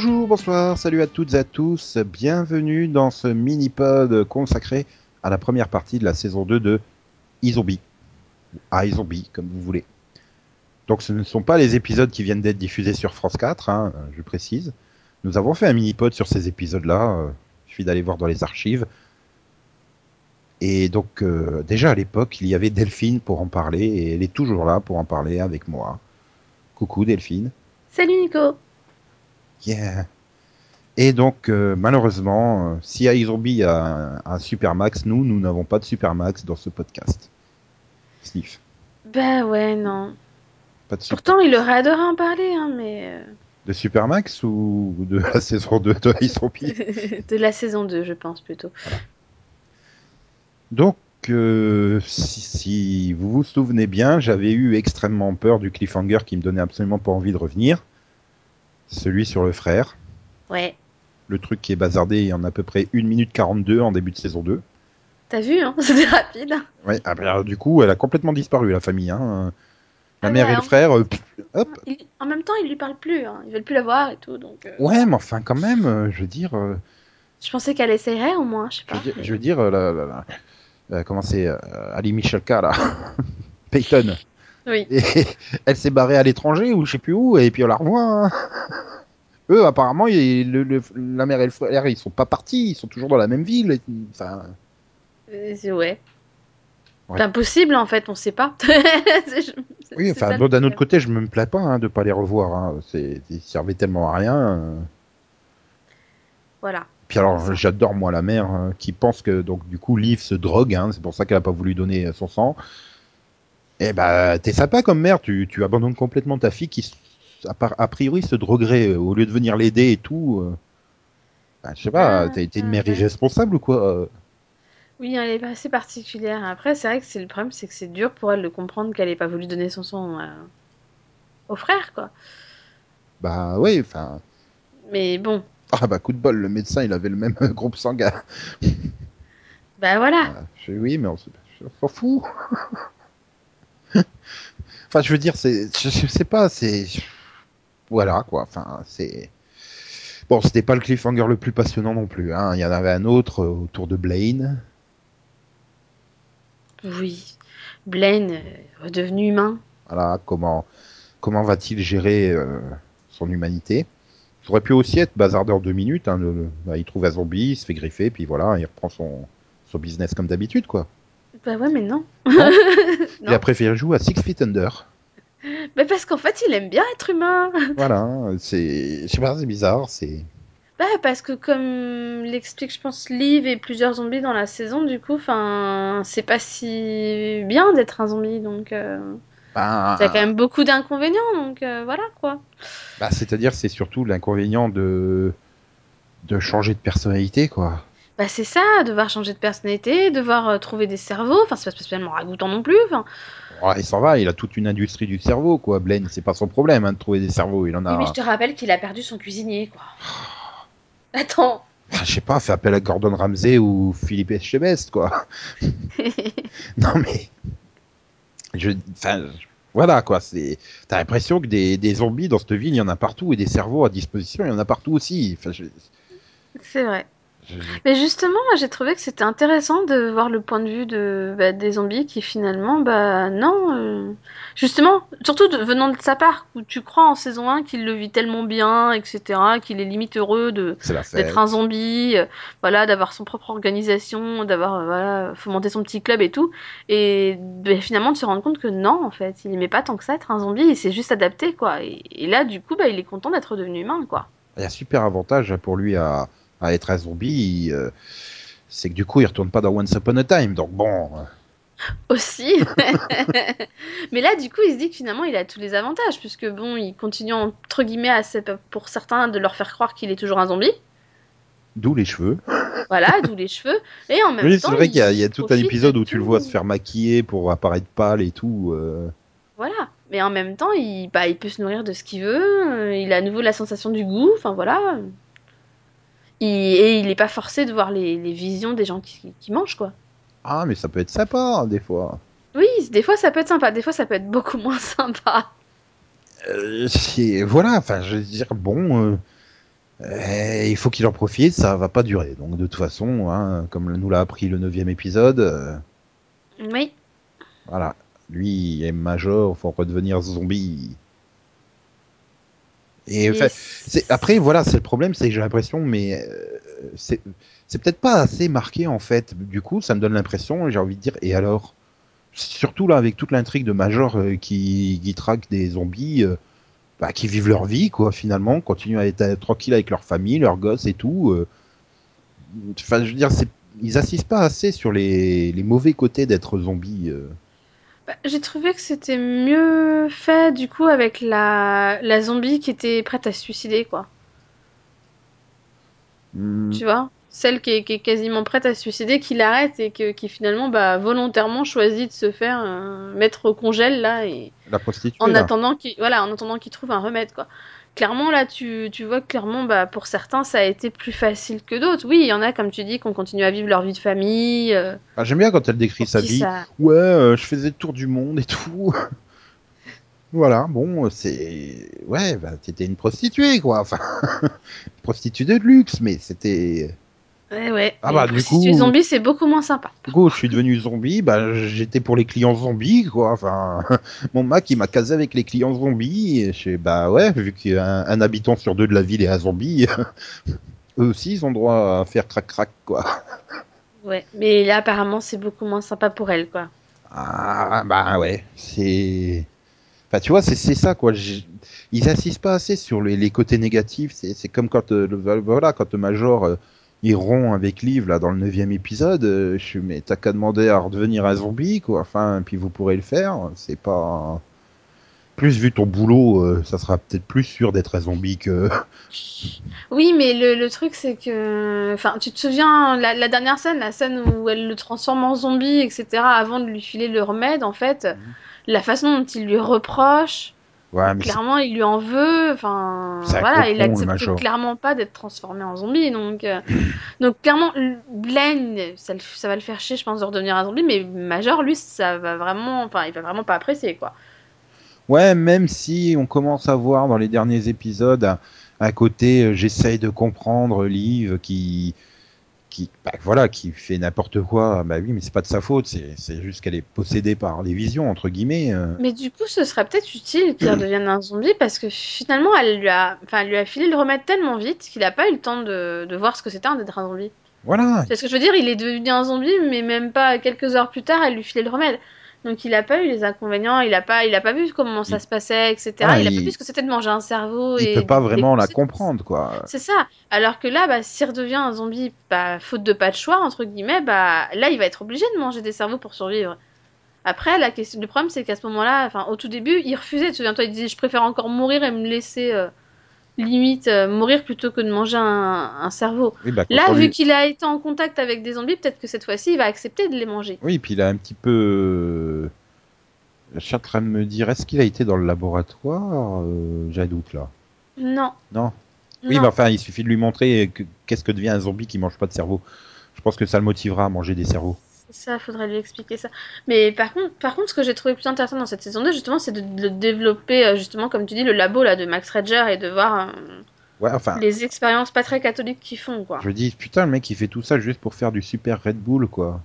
Bonjour, bonsoir, salut à toutes et à tous, bienvenue dans ce mini-pod consacré à la première partie de la saison 2 de iZombie. Ah, iZombie, comme vous voulez. Donc ce ne sont pas les épisodes qui viennent d'être diffusés sur France 4, hein, je précise. Nous avons fait un mini-pod sur ces épisodes-là, euh, il suffit d'aller voir dans les archives. Et donc euh, déjà à l'époque, il y avait Delphine pour en parler, et elle est toujours là pour en parler avec moi. Coucou Delphine. Salut Nico. Yeah. Et donc, euh, malheureusement, euh, si iZombie a un, un Supermax, nous, nous n'avons pas de Supermax dans ce podcast. Sniff. Bah ouais, non. Pas de, super- Pourtant, il aurait adoré en parler, hein, mais... euh, de Supermax ou de la saison 2 de iZombie de la saison 2, je pense, plutôt. Donc, euh, si, si vous vous souvenez bien, j'avais eu extrêmement peur du cliffhanger qui me donnait absolument pas envie de revenir. Celui sur le frère. Ouais. Le truc qui est bazardé en à peu près 1 minute 42 en début de saison 2. T'as vu, hein C'était rapide. Ouais, ah bah, alors, du coup, elle a complètement disparu, la famille. Hein. La Ah mère bah, et le en- frère, euh, pff, hop. Il- En même temps, ils lui parlent plus, hein. Ils veulent plus la voir et tout, donc... euh, Ouais, mais enfin, quand même, euh, je veux dire, euh, Je pensais qu'elle essayerait, au moins, je sais je pas. veux dire, je veux dire, la, la- la- comment c'est, Ali Michalka, là, Peyton. Oui. Et elle s'est barrée à l'étranger ou je sais plus où, et puis on la revoit. hein. Eux, apparemment, il- le- le- la mère et le frère, ils sont pas partis, ils sont toujours dans la même ville. Enfin, Euh, c'est- ouais. Ouais. C'est impossible, en fait, on sait pas. Oui, enfin, bon, d'un autre côté, je me plains pas hein, de pas les revoir. Hein. C'est, ils servaient tellement à rien. euh. Voilà. Puis alors, j'adore moi la mère hein, qui pense que donc du coup Liv se drogue, hein, c'est pour ça qu'elle a pas voulu donner son sang. Eh ben, t'es sympa comme mère, tu, tu abandonnes complètement ta fille qui, a, par- a priori, se droguerait euh, au lieu de venir l'aider et tout. euh. Ben, je sais pas, Ah, t'as été une ah, mère ouais. irresponsable ou quoi euh? Oui, elle est assez particulière. Après, c'est vrai que c'est le problème, c'est que c'est dur pour elle de comprendre qu'elle ait pas voulu donner son sang euh, au frère, quoi. Bah oui, enfin. Mais bon, Ah bah coup de bol, le médecin il avait le même groupe sanguin. bah voilà. Ah, je fais, oui, mais on s'en fout. Enfin, je veux dire, c'est, je, je sais pas, c'est, voilà quoi. Enfin, c'est bon, c'était pas le cliffhanger le plus passionnant non plus. Hein. Il y en avait un autre euh, autour de Blaine. Oui. Blaine, euh, redevenu humain. Voilà, comment, comment va-t-il gérer euh, son humanité? Ça aurait pu aussi être bazardé en deux minutes. Hein, le- le- bah, il trouve un zombie, il se fait griffer, puis voilà, il reprend son, son business comme d'habitude quoi. Bah ouais, mais non. Il a préféré jouer à Six Feet Under. Bah parce qu'en fait, il aime bien être humain. Voilà, c'est, je sais pas, c'est bizarre, c'est. Bah parce que comme l'explique, je pense, Liv et plusieurs zombies dans la saison, du coup, enfin, c'est pas si bien d'être un zombie, donc euh, Ben, ça a quand même beaucoup d'inconvénients, donc euh, voilà quoi. bah, c'est-à-dire, c'est surtout l'inconvénient de de changer de personnalité, quoi. Bah c'est ça, devoir changer de personnalité, devoir euh, trouver des cerveaux, enfin c'est pas spécialement ragoûtant non plus, enfin. Il s'en va, il a toute une industrie du cerveau, quoi. Blaine, c'est pas son problème hein, de trouver des cerveaux, il en a. Oui, mais je te rappelle qu'il a perdu son cuisinier, quoi. Attends. Enfin, je sais pas, fait appel à Gordon Ramsay ou Philippe Etchebest, quoi. Non mais, je, enfin, je- voilà, quoi. C'est, t'as l'impression que des, des zombies dans cette ville, il y en a partout et des cerveaux à disposition, il y en a partout aussi. Enfin, je, c'est vrai. Mais justement, moi j'ai trouvé que c'était intéressant de voir le point de vue de, bah, des zombies qui finalement, bah non. euh, Justement, surtout de- venant de sa part, où tu crois en saison 1 qu'il le vit tellement bien, etc., qu'il est limite heureux de c'est la fête. d'être un zombie, euh, voilà, d'avoir son propre organisation, d'avoir euh, voilà, fomenter son petit club et tout, et bah, finalement de se rendre compte que non, en fait, il aimait pas tant que ça être un zombie, il s'est juste adapté, quoi. Et, et là, du coup, bah, il est content d'être devenu humain, quoi. Il y a un super avantage pour lui à, à être un zombie, il, euh, c'est que du coup il retourne pas dans Once Upon a Time. Donc bon, euh, Aussi. Mais là, du coup, il se dit que finalement, il a tous les avantages, puisque bon, il continue entre guillemets à, pour certains de leur faire croire qu'il est toujours un zombie. d'où les cheveux. Voilà, d'où les cheveux. Et en même Oui, temps, c'est vrai qu'il y a, il y a tout un épisode de où tu le vois se faire maquiller pour apparaître pâle et tout. euh. Voilà. Mais en même temps, il, bah, il peut se nourrir de ce qu'il veut. Il a à nouveau la sensation du goût. Enfin voilà. Il- et il n'est pas forcé de voir les, les visions des gens qui, qui mangent, quoi. Ah, mais ça peut être sympa, des fois. Oui, des fois ça peut être sympa, des fois ça peut être beaucoup moins sympa. Euh, voilà, enfin, je veux dire, bon. euh, Et il faut qu'il en profite, ça va pas durer. Donc de toute façon, hein, comme nous l'a appris le neuvième épisode, euh, Oui. voilà, lui et Major faut redevenir zombie. Et après voilà, c'est le problème, c'est que j'ai l'impression, mais euh, c'est c'est peut-être pas assez marqué en fait. Du coup, ça me donne l'impression, j'ai envie de dire, et alors Surtout là avec toute l'intrigue de Major euh, qui, qui traque des zombies. euh, bah, qui vivent leur vie, quoi, finalement, continuent à être tranquilles avec leur famille, leurs gosses et tout. Enfin, je veux dire, c'est- ils assistent pas assez sur les, les mauvais côtés d'être zombie. Bah, j'ai trouvé que c'était mieux fait du coup avec la, la zombie qui était prête à se suicider, quoi. Hmm, Tu vois? Celle qui est, qui est quasiment prête à se suicider, qui l'arrête et que, qui finalement, bah, volontairement choisit de se faire euh, mettre au congèle, là, et la prostituée, en là. attendant qu'il, voilà, en attendant qu'il trouve un remède, quoi. Clairement, là, tu, tu vois que clairement, bah, pour certains, ça a été plus facile que d'autres. Oui, il y en a, comme tu dis, qui ont continué à vivre leur vie de famille, euh, Ah, J'aime bien quand elle décrit sa vie. ça... Ouais, euh, je faisais le tour du monde et tout. voilà, bon, c'est... Ouais, bah, t'étais une prostituée, quoi. Enfin, prostituée de luxe, mais c'était... Ouais, ouais. Ah bah, du coup- zombie, c'est beaucoup moins sympa. Du coup, je suis devenu zombie, bah, j'étais pour les clients zombies, quoi. Enfin, mon Mac, il m'a casé avec les clients zombies. Et je fais, bah ouais, vu qu'un un habitant sur deux de la ville est un zombie, eux aussi, ils ont droit à faire crac-crac, quoi. Ouais. Mais là, apparemment, c'est beaucoup moins sympa pour elle, quoi. Ah, bah ouais, c'est... Enfin, tu vois, c'est ça, quoi. Ils insistent pas assez sur les, les côtés négatifs. C'est c'est comme quand, euh, le, voilà, quand le Major, euh, il rompt avec Liv, là, dans le neuvième épisode. euh, je suis, mais t'as qu'à demander à redevenir un zombie, quoi. Enfin, puis vous pourrez le faire. C'est pas... Plus vu ton boulot, euh, ça sera peut-être plus sûr d'être un zombie que... Oui, mais le, le truc, c'est que. Enfin, tu te souviens, la, la dernière scène, la scène où elle le transforme en zombie, etc., avant de lui filer le remède, en fait, Mhm. la façon dont il lui reproche, Ouais, mais c'est- clairement, il lui en veut, enfin. Voilà, il accepte clairement pas d'être transformé en zombie, donc. euh, Donc, clairement, Blaine, ça, va le faire chier, je pense, de redevenir un zombie, mais Major, lui, ça va vraiment. Enfin, il va vraiment pas apprécier, quoi. Ouais, même si on commence à voir dans les derniers épisodes un côté euh, j'essaye de comprendre Liv qui qui bah, voilà qui fait n'importe quoi bah oui mais c'est pas de sa faute c'est c'est juste qu'elle est possédée par les visions entre guillemets euh. Mais du coup, ce serait peut-être utile qu'il redevienne un zombie parce que finalement, elle lui a, enfin, elle lui a filé le remède tellement vite qu'il a pas eu le temps de, de voir ce que c'était d'être un zombie. voilà C'est ce que je veux dire, il est devenu un zombie, mais même pas quelques heures plus tard, elle lui filait le remède. Donc il a pas eu les inconvénients, il a pas, il a pas vu comment ça Il- se passait, etc. Ah, il a il- pas vu ce que c'était de manger un cerveau il et peut pas vraiment la comprendre quoi C'est ça. Alors que là, bah, s'il redevient un zombie, bah, faute de pas de choix, entre guillemets, bah, là, il va être obligé de manger des cerveaux pour survivre. Après, la question, le problème, c'est qu'à ce moment-là, enfin, au tout début, il refusait. Souviens-toi, il disait, je préfère encore mourir et me laisser, euh, limite, euh, mourir plutôt que de manger un, un cerveau. oui bah Là, vu lui- qu'il a été en contact avec des zombies, peut-être que cette fois-ci, il va accepter de les manger. oui puis il a un petit peu je suis en train de me dire est-ce qu'il a été dans le laboratoire Euh, j'ai un doute là? Non. non? Oui bah enfin il suffit de lui montrer que- qu'est-ce que devient un zombie qui mange pas de cerveau je pense que ça le motivera à manger des cerveaux C'est Ça, faudrait lui expliquer ça. Mais par contre, par contre, ce que j'ai trouvé plus intéressant dans cette saison 2, justement, c'est de, de développer, euh, justement, comme tu dis, le labo là de Max Rager et de voir euh, ouais enfin les expériences pas très catholiques qu'ils font, quoi. Je dis, putain, le mec, il fait tout ça juste pour faire du super Red Bull, quoi.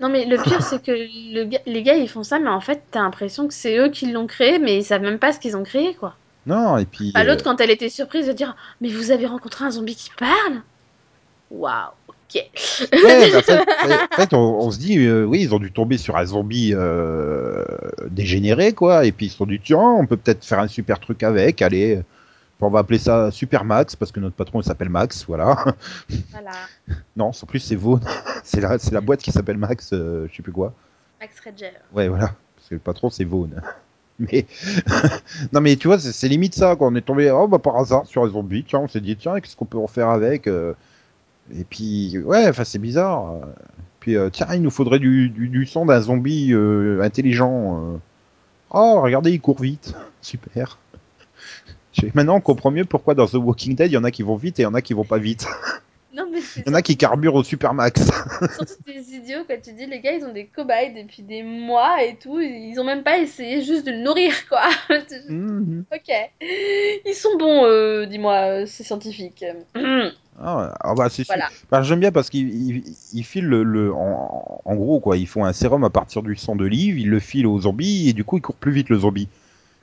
Non, mais le pire, c'est que le les gars, ils font ça, mais en fait, t'as l'impression que c'est eux qui l'ont créé, mais ils savent même pas ce qu'ils ont créé, quoi. Non, et puis. Bah, euh, L'autre, quand elle était surprise de dire Mais vous avez rencontré un zombie qui parle Waouh, ok. ouais, bah, en fait, en fait, on, on se dit, euh, oui, ils ont dû tomber sur un zombie euh, dégénéré, quoi, et puis ils se sont dit, tiens, on peut peut-être faire un super truc avec, allez. On va appeler ça Super Max, parce que notre patron, il s'appelle Max, voilà. Voilà, Non, en plus, c'est Vaughn. C'est la, c'est la boîte qui s'appelle Max, euh, je sais plus quoi. Max Rager. Ouais, voilà. Parce que le patron, c'est Vaughn. Mais, non, mais tu vois, c'est limite ça, quand on est tombé, oh, bah, par hasard, sur un zombie, tiens, on s'est dit, tiens, qu'est-ce qu'on peut en faire avec euh, Et puis, ouais, enfin, c'est bizarre. euh. Puis, euh, tiens, il nous faudrait du, du, sang d'un zombie euh, intelligent. euh. Oh, regardez, il court vite. Super. Maintenant, on comprend mieux pourquoi dans The Walking Dead, il y en a qui vont vite et il y en a qui vont pas vite. Non, mais c'est Il y en a qui carburent au supermax. surtout des idiots quand tu dis les gars ils ont des cobayes depuis des mois et tout, ils ont même pas essayé juste de le nourrir quoi. Mhm. ok. Ils sont bons, euh, dis-moi, ces scientifiques. Ah, ouais. Ah bah, c'est sûr. Voilà. Bah, J'aime bien parce qu'ils ils, ils filent le, le- en, en gros quoi, ils font un sérum à partir du sang de Liv, ils le filent aux zombies et du coup il court plus vite le zombie.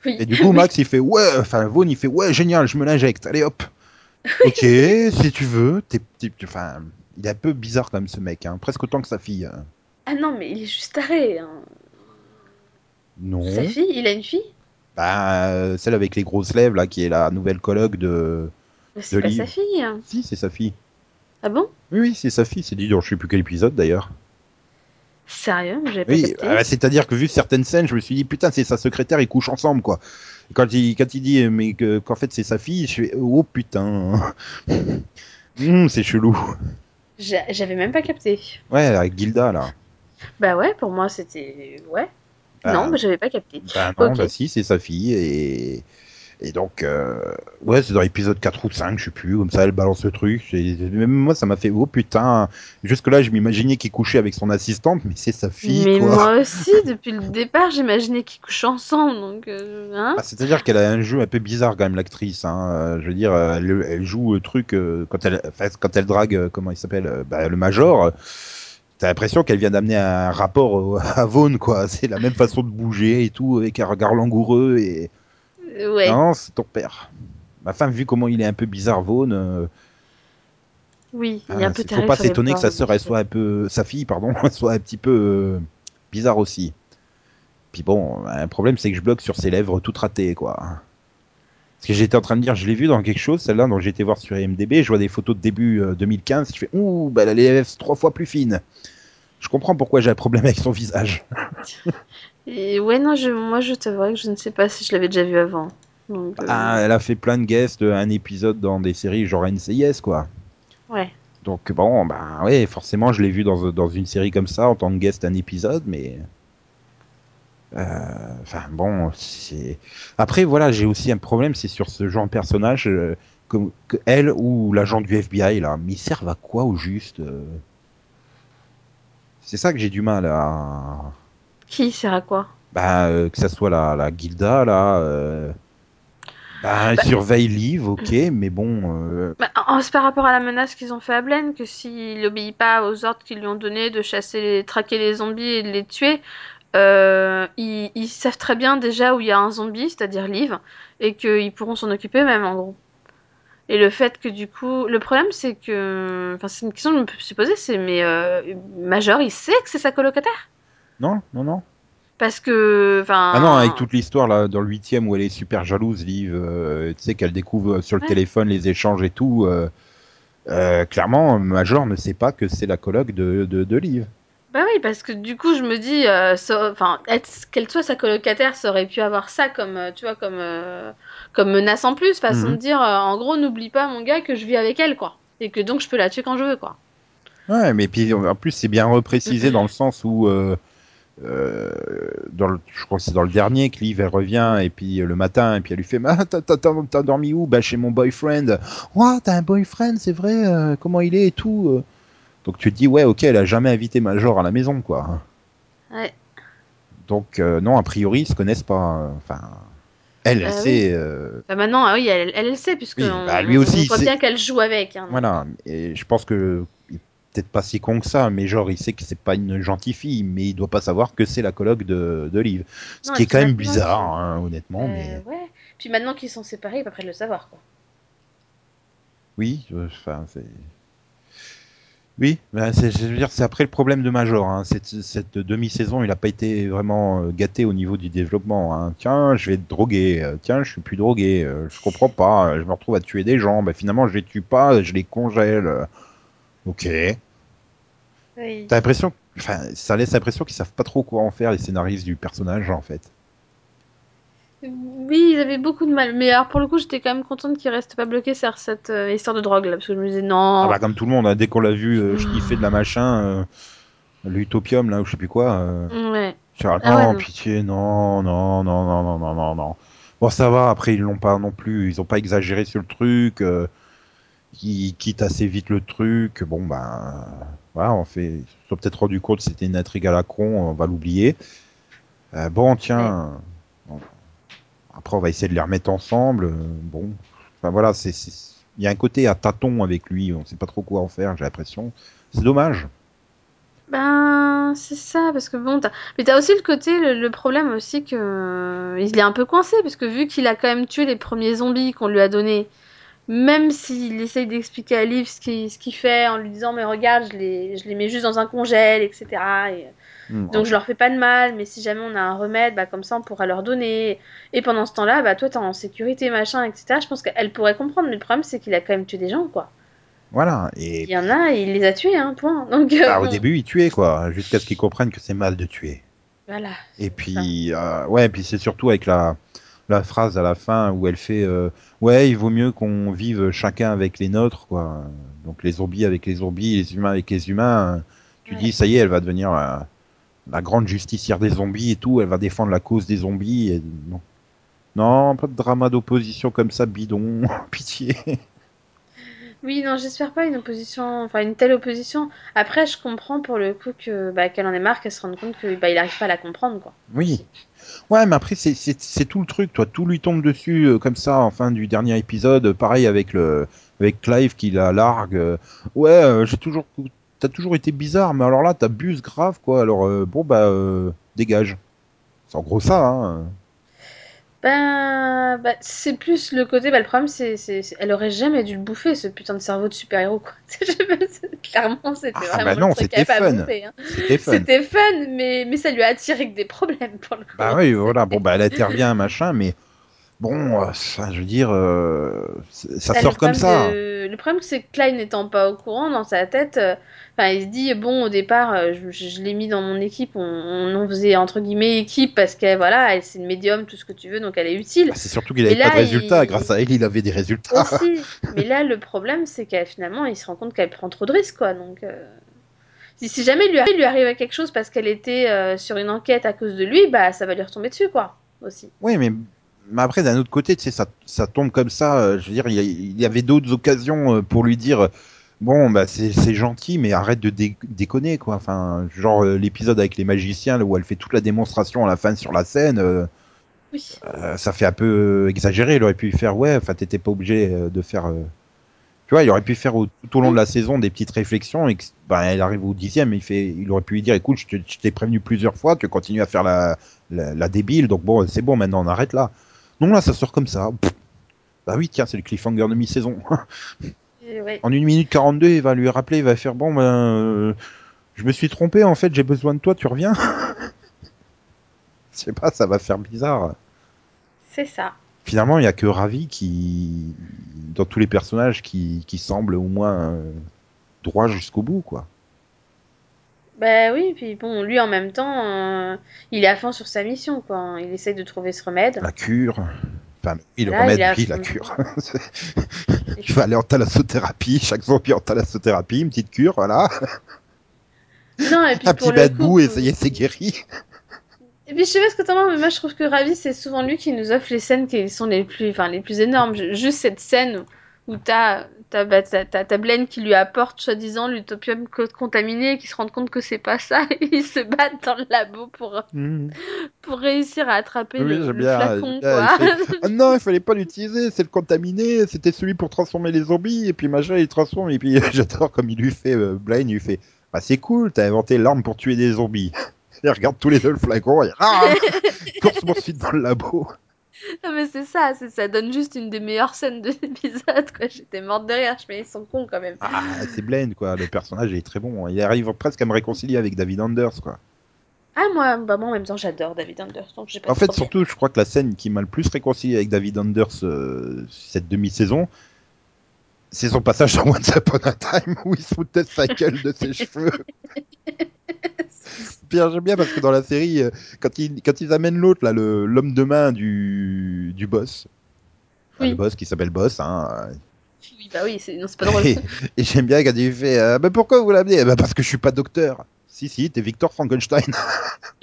Oui. Et du coup Max il fait ouais, enfin Vaughn il fait ouais génial, je me l'injecte, allez hop. Ok, si tu veux, t'es, t'es- enfin il est un peu bizarre quand même ce mec, hein, presque autant que sa fille. hein. Ah non, mais il est juste taré. Hein. Non. Sa fille, il a une fille? Bah euh, celle avec les grosses lèvres là qui est la nouvelle colloque de. Mais C'est pas sa fille. hein. Si c'est sa fille. Ah bon? Oui oui c'est sa fille, c'est dit dans je sais plus quel épisode d'ailleurs. Sérieux? J'avais pas Oui, capté. bah, c'est-à-dire que vu certaines scènes, je me suis dit putain, c'est sa secrétaire, ils couchent ensemble quoi. Et quand il quand il dit euh, mais que- qu'en fait c'est sa fille, je fais oh putain, Hum, c'est chelou. J'a- J'avais même pas capté. Ouais, avec Gilda là. Bah ouais, pour moi c'était. Ouais. Ah. Non, mais j'avais pas capté. Bah non, Ok. bah si, c'est sa fille et et donc euh, ouais, c'est dans l'épisode 4 ou 5, je sais plus, comme ça elle balance le truc. Et même moi ça m'a fait oh putain. Jusque là, je m'imaginais qu'il couchait avec son assistante, mais c'est sa fille mais quoi. moi aussi, depuis le départ, j'imaginais qu'ils couchent ensemble. Donc, euh, hein Ah, C'est-à-dire qu'elle a un jeu un peu bizarre quand même l'actrice. Hein. Euh, Je veux dire, elle, elle joue le truc quand elle, quand elle drague, comment il s'appelle, bah, le major. T'as l'impression qu'elle vient d'amener un rapport à Vaughn, quoi. C'est la même façon de bouger et tout, avec un regard langoureux et Ouais. non, c'est ton père. Ma femme, vu comment il est un peu bizarre, Vaughn, euh, Oui, il est ah, un peu taré faut pas s'étonner que sa sœur, elle donc, soit un peu, sa fille, pardon, soit un petit peu euh, bizarre aussi. Puis bon, un problème, c'est que je bloque sur ses lèvres toutes ratées, quoi. Parce que j'étais en train de dire, je l'ai vu dans quelque chose, celle-là, j'ai été voir sur IMDb, je vois des photos de début euh, 2015, je fais, ouh, bah, elle a les lèvres trois fois plus fines. Je comprends pourquoi j'ai un problème avec son visage. Et ouais, non, je, moi je t'avouerais que je ne sais pas si je l'avais déjà vu avant. Donc, euh, Ah, elle a fait plein de guests, un épisode dans des séries genre NCIS, quoi. ouais. Donc bon, bah ouais, forcément, je l'ai vu dans, dans une série comme ça, en tant que guest un épisode, mais... Euh, Enfin bon, c'est... Après, voilà, j'ai aussi un problème, c'est sur ce genre de personnage, euh, comme que elle ou l'agent du FBI, là, mais ils servent à quoi au juste euh? C'est ça que j'ai du mal à... Qui sert à quoi? Bah, euh, que ça soit la, la Gilda, là... Euh... Bah, Bah- surveille Liv, ok, mais bon... euh, bah, C'est par rapport à la menace qu'ils ont fait à Blaine que s'il n'obéit pas aux ordres qu'ils lui ont donnés de chasser, les, traquer les zombies et de les tuer, euh, ils, ils savent très bien déjà où il y a un zombie, c'est-à-dire Liv, et qu'ils pourront s'en occuper même en gros. Et le fait que du coup, le problème c'est que, enfin c'est une question que je me suis posée, c'est mais euh, Major il sait que c'est sa colocataire? Non, non, non. parce que, enfin. Ah non, avec toute l'histoire là dans le huitième où elle est super jalouse, Liv, euh, tu sais qu'elle découvre sur le Ouais. téléphone les échanges et tout. euh, euh, clairement, Major ne sait pas que c'est la coloc de, de, de Liv. Bah oui, parce que du coup, je me dis, enfin, qu'elle soit sa colocataire, ça aurait pu avoir ça comme, tu vois, comme, euh, comme menace en plus, façon Mhm. de dire, euh, en gros, n'oublie pas mon gars que je vis avec elle, quoi, et que donc je peux la tuer quand je veux, quoi. Ouais, mais puis en plus c'est bien reprécisé dans le sens où, euh, euh, dans le, je crois que c'est dans le dernier Liv elle revient et puis euh, le matin et puis elle lui fait, ah, t'as, dormi où? Bah chez mon boyfriend. Ouah, t'as un boyfriend, c'est vrai euh, Comment il est et tout. Donc tu te dis ouais, ok, elle a jamais invité Major à la maison quoi. Ouais. Donc non, a priori, ils se connaissent pas. euh, Enfin, elle, elle Bah sait. euh, Bah maintenant, ah oui, elle, elle, elle sait, puisque Oui, on, bah, lui aussi, on il voit bien qu'elle joue avec. Hein, voilà. Et je pense que peut-être pas si con que ça, mais genre il sait que c'est pas une gentille fille, mais il doit pas savoir que c'est la coloc de, de Liv. Ce Non, qui est quand même bizarre, hein, honnêtement. Euh, Mais ouais. Puis maintenant qu'ils sont séparés, il pas prêt de le savoir, quoi. oui, euh, enfin c'est. Oui, ben, c'est- je veux dire, c'est après le problème de Major. Hein. Cette, cette demi-saison, il a pas été vraiment euh, gâté au niveau du développement. Hein. Tiens, je vais être drogué. Tiens, je suis plus drogué. Je comprends pas. Je me retrouve à tuer des gens. Ben, finalement, je les tue pas. Je les congèle. Euh, Ok. Oui. T'as l'impression, enfin, ça laisse l'impression qu'ils savent pas trop quoi en faire les scénaristes du personnage en fait. Oui, ils avaient beaucoup de mal. Mais alors, pour le coup, j'étais quand même contente qu'ils restent pas bloqués sur cette euh, histoire de drogue, là, parce que je me disais, non. Ah bah comme tout le monde, hein, dès qu'on l'a vu euh, sniffer de la machin, euh, l'utopium là ou je sais plus quoi. Euh, Ouais. ah, ouais, non, non. pitié, non, non, non, non, non, non, non, non. Bon ça va. Après ils l'ont pas non plus, ils ont pas exagéré sur le truc. Il quitte assez vite le truc. Bon, ben, voilà, on fait, ils se sont peut-être rendu compte que c'était une intrigue à la con, on va l'oublier. Euh, bon, tiens, bon. après on va essayer de les remettre ensemble. euh, Bon, enfin voilà, c'est, il y a un côté à tâton avec lui, on sait pas trop quoi en faire, j'ai l'impression. C'est dommage. Ben, c'est ça, parce que bon, t'as... mais t'as aussi le côté, le, le problème aussi que euh, il est un peu coincé, parce que vu qu'il a quand même tué les premiers zombies qu'on lui a donnés, même s'il essaye d'expliquer à Liv ce qu'il fait en lui disant, mais regarde, je les, je les mets juste dans un congèle, etc. Et, Hmm. donc je leur fais pas de mal, mais si jamais on a un remède, bah comme ça on pourra leur donner. Et pendant ce temps-là, bah toi t'es en sécurité, machin, etc. Je pense qu'elle pourrait comprendre, mais le problème c'est qu'il a quand même tué des gens, quoi. Voilà. Il Et y en a, il les a tués, hein, point. Donc euh, bah, au bon, début, il tuait quoi, jusqu'à ce qu'il comprenne que c'est mal de tuer. voilà. Et puis, euh, ouais, et puis c'est surtout avec la, la phrase à la fin où elle fait euh, Ouais, il vaut mieux qu'on vive chacun avec les nôtres, quoi. Donc les zombies avec les zombies, les humains avec les humains. Tu Ouais. dis, ça y est, elle va devenir la, la grande justicière des zombies et tout, elle va défendre la cause des zombies. Et... Non. non, pas de drama d'opposition comme ça, bidon. Pitié. Oui, non, j'espère pas une opposition, enfin une telle opposition. Après, je comprends pour le coup que bah, qu'elle en ait marre, qu'elle se rende compte que bah il arrive pas à la comprendre, quoi. Oui. Ouais, mais après, c'est- tout le truc, toi. Tout lui tombe dessus euh, comme ça en fin du dernier épisode. Pareil avec le avec Clive qui la largue. euh, ouais, euh, j'ai toujours. T'as toujours été bizarre, mais alors là, t'abuses grave, quoi. Alors, euh, bon, bah, dégage. C'est en gros ça, hein. Bah, bah c'est plus le côté, bah le problème c'est, c'est, c'est- elle aurait jamais dû le bouffer ce putain de cerveau de super-héros, quoi. C'est- Clairement, c'était Ah, vraiment bah non, le truc c'était à pas fun. bouffer, hein. C'était fun. C'était fun, mais, mais ça lui a attiré que des problèmes pour le coup. Bah oui, voilà. Bon, bah, elle intervient, machin, mais bon, euh, ça, je veux dire, euh, ça sort comme ça. de- Le problème, c'est que Klein n'étant pas au courant, dans sa tête, euh, enfin, il se dit, bon, au départ, je, je- je l'ai mis dans mon équipe, on, faisait, entre guillemets, équipe, parce qu'elle, voilà, elle, c'est une médium, tout ce que tu veux, donc elle est utile. Bah, c'est surtout qu'il avait pas de résultats. il- Grâce à elle, il avait des résultats. Aussi. Mais là, le problème, c'est qu'elle, finalement, il se rend compte qu'elle prend trop de risques, quoi, donc... euh, Si, si jamais il lui, arri- lui arrivait quelque chose parce qu'elle était euh, sur une enquête à cause de lui, bah, ça va lui retomber dessus, quoi, aussi. Oui, mais, mais après, d'un autre côté, tu sais, ça, ça tombe comme ça. euh, je veux dire, il y, avait d'autres occasions euh, pour lui dire euh, bon, bah, c'est gentil, mais arrête de dé- déconner, quoi. Enfin, genre euh, l'épisode avec les magiciens, là, où elle fait toute la démonstration à la fin sur la scène, euh, Oui. euh, ça fait un peu exagéré. Il aurait pu faire, ouais, enfin, t'étais pas obligé de faire. tu vois, il aurait pu faire au- tout au long de la saison des petites réflexions et que, bah, elle arrive au dixième, il fait, il aurait pu lui dire, écoute, je t'ai prévenu plusieurs fois, tu continues à faire la, la, la débile, donc bon, c'est bon, maintenant on arrête là. Non, là, ça sort comme ça. Pff. Bah oui, tiens, c'est le cliffhanger de mi-saison. Ouais. en une minute 42, il va lui rappeler, il va faire, bon, ben, euh, je me suis trompé, en fait, j'ai besoin de toi, tu reviens Je sais pas, ça va faire bizarre. C'est ça. Finalement, il y a que Ravi qui, dans tous les personnages, qui, qui semble au moins euh, droit jusqu'au bout, quoi. Bah oui, puis bon, lui en même temps, euh, il est à fond sur sa mission, quoi. Il essaye de trouver ce remède. La cure. Enfin, le Là, remède, il a la cure. il va aller en thalassothérapie, chaque zombie en thalassothérapie, une petite cure, voilà. Non, et puis Un pour petit le coup, et ça y est, c'est guéri. Et puis je sais pas ce que t'en penses, mais moi je trouve que Ravi c'est souvent lui qui nous offre les scènes qui sont les plus, enfin les plus énormes. Je- Juste cette scène où t'as t'as bah, Blaine qui lui apporte soi-disant l'utopium co- contaminé, et qui se rend compte que c'est pas ça, et ils se battent dans le labo pour pour réussir à attraper Oui, le, bien, flacon bien, quoi. fait, Ah non, il fallait pas l'utiliser, c'est le contaminé, c'était celui pour transformer les zombies, et puis machin, il transforme, et puis j'adore comme il lui fait, euh, Blaine, il lui fait, bah c'est cool, t'as inventé l'arme pour tuer des zombies. Il regarde tous les deux le flacon, et ah, course poursuite dans le labo. non mais c'est ça, c'est ça donne juste une des meilleures scènes de l'épisode quoi. J'étais morte de rire, je me ils sont cons quand même. Ah, c'est Blaine, quoi, le personnage est très bon, il arrive presque à me réconcilier avec David Anders, quoi. Ah moi, bah moi en même temps j'adore David Anders, donc j'ai pas En fait, problème. surtout, je crois que la scène qui m'a le plus réconcilié avec David Anders euh, cette demi-saison, c'est son passage dans Once Upon a Time où il se foutait sa gueule de ses cheveux. Pierre, j'aime bien parce que dans la série, euh, quand ils, quand ils amènent l'autre, là, l'homme de main du, du boss, Enfin, le boss qui s'appelle Boss, hein, Oui, bah oui, c'est non, c'est pas drôle. et, et j'aime bien quand il fait euh, bah, Pourquoi vous l'amenez? Bah, Parce que je suis pas docteur. Si, si, t'es Victor Frankenstein.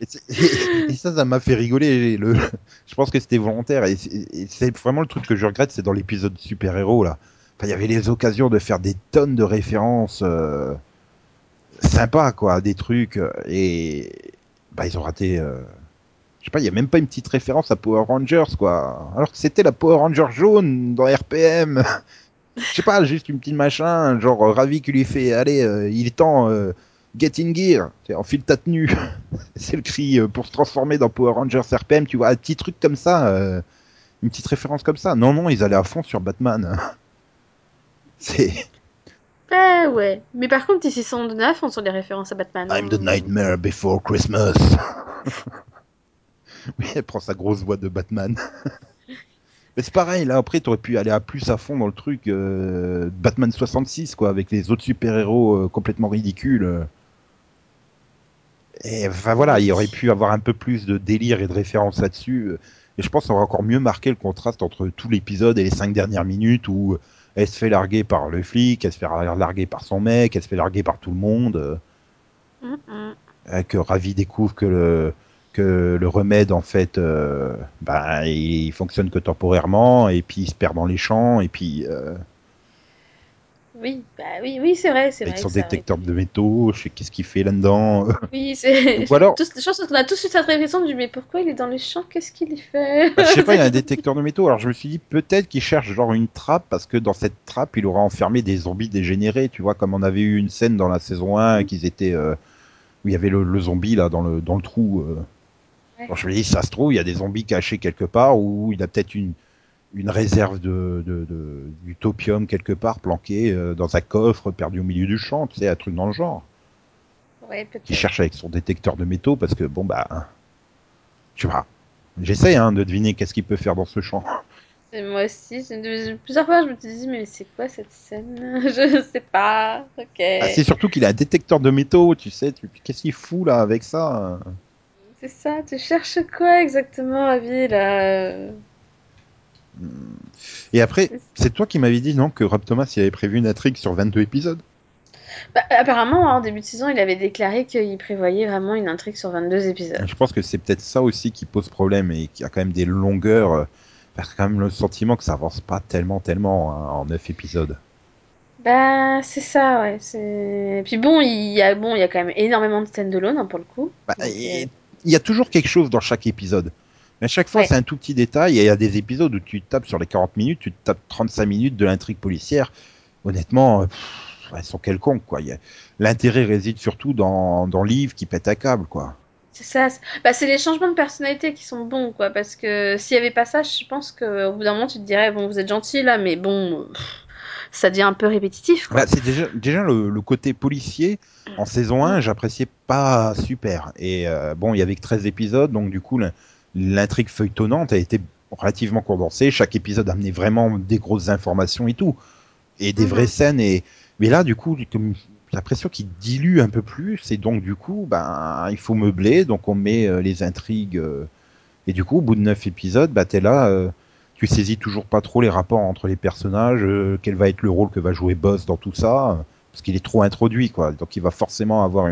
Et, c'est- et- et ça, ça m'a fait rigoler. Le, je pense que c'était volontaire. Et, c'est- et c'est vraiment le truc que je regrette, c'est dans l'épisode super-héros, là. Il y avait les occasions de faire des tonnes de références euh, sympas, quoi, des trucs. euh, Et bah, ils ont raté. euh, Je sais pas, il y a même pas une petite référence à Power Rangers, quoi. Alors que c'était la Power Ranger jaune dans RPM. Je sais pas, juste une petite machin, genre euh, Ravi qui lui fait, allez, il est temps, get in gear, enfile ta tenue. C'est le cri pour se transformer dans Power Rangers RPM, tu vois, un petit truc comme ça, une petite référence comme ça. Non, non, ils allaient à fond sur Batman. C'est Bah ouais. Mais par contre, ici 109, on sont des références à Batman. I'm the hein. nightmare before Christmas. oui, elle prend sa grosse voix de Batman. Mais c'est pareil, là après t'aurais pu aller à plus à fond dans le truc euh, Batman 66 quoi, avec les autres super-héros euh, complètement ridicules. Et enfin voilà, il aurait pu avoir un peu plus de délire et de références là-dessus. Et je pense que ça aurait encore mieux marqué le contraste entre tout l'épisode et les cinq dernières minutes où elle se fait larguer par le flic, elle se fait larguer par son mec, elle se fait larguer par tout le monde. euh, que Ravi découvre que le que le remède en fait euh, bah, il fonctionne que temporairement et puis il se perd dans les champs et puis euh, Oui, bah oui, oui, c'est vrai, c'est avec vrai. son détecteur de métaux je sais qu'est-ce qu'il fait là-dedans Oui, c'est. Ou alors- Tous- Je pense qu'on a tous eu cette réflexion du mais pourquoi il est dans les champs Qu'est-ce qu'il fait Bah, je sais pas il y a un détecteur de métaux alors je me suis dit peut-être qu'il cherche genre une trappe parce que dans cette trappe il aura enfermé des zombies dégénérés tu vois comme on avait eu une scène dans la saison 1 qu'ils étaient euh, où il y avait le, le zombie là dans le dans le trou euh. Ouais. Alors, je me dis ça se trouve il y a des zombies cachés quelque part ou il a peut-être une une réserve de, de, de d'utopium quelque part planqué euh, dans un coffre perdu au milieu du champ, tu sais, un truc dans le genre. Ouais, peut-être. Qui cherche avec son détecteur de métaux parce que bon bah, tu vois, j'essaie hein, de deviner qu'est-ce qu'il peut faire dans ce champ. Et Moi aussi, plusieurs fois je me suis dit mais c'est quoi cette scène? Je sais pas. Ok. Ah, c'est surtout qu'il a un détecteur de métaux, tu sais, tu- qu'est-ce qu'il fout là avec ça? C'est ça, tu cherches quoi exactement, Avi, là Et après, c'est toi qui m'avais dit non que Rob Thomas il avait prévu une intrigue sur 22 épisodes. bah, Apparemment, en début de saison, il avait déclaré qu'il prévoyait vraiment une intrigue sur 22 épisodes. Je pense que c'est peut-être ça aussi qui pose problème et qui a quand même des longueurs. euh, Parce que quand même le sentiment que ça avance pas tellement, tellement hein, en 9 épisodes. Bah, c'est ça, ouais. C'est... Puis bon, il y a, bon, il y a quand même énormément de stand-alone, hein, pour le coup. Bah, et- euh, Il y a toujours quelque chose dans chaque épisode. Mais à chaque fois, Ouais. c'est un tout petit détail. Et il y a des épisodes où tu tapes sur les 40 minutes, tu tapes 35 minutes de l'intrigue policière. Honnêtement, euh, pff, elles sont quelconques, quoi. L'intérêt réside surtout dans, dans Liv qui pète à câble, quoi. C'est ça. c'est- Bah, c'est les changements de personnalité qui sont bons, quoi. Parce que s'il y avait pas ça, je pense qu'au bout d'un moment, tu te dirais, bon, vous êtes gentil là, mais bon, pff, ça devient un peu répétitif. Bah, c'est déjà, déjà le, le côté policier en saison 1, j'appréciais pas super. Et euh, bon, il y avait que 13 épisodes, donc du coup, l'intrigue feuilletonnante a été relativement condensée. Chaque épisode amenait vraiment des grosses informations et tout. Et des Mhm. vraies scènes. Et... Mais là, du coup, comme j'ai l'impression qu'il dilue un peu plus. Et donc, du coup, ben, il faut meubler. Donc, on met euh, les intrigues. euh, Et du coup, au bout de 9 épisodes, bah, t'es là. euh, tu saisis toujours pas trop les rapports entre les personnages, euh, quel va être le rôle que va jouer Boss dans tout ça, euh, parce qu'il est trop introduit, quoi. Donc il va forcément avoir,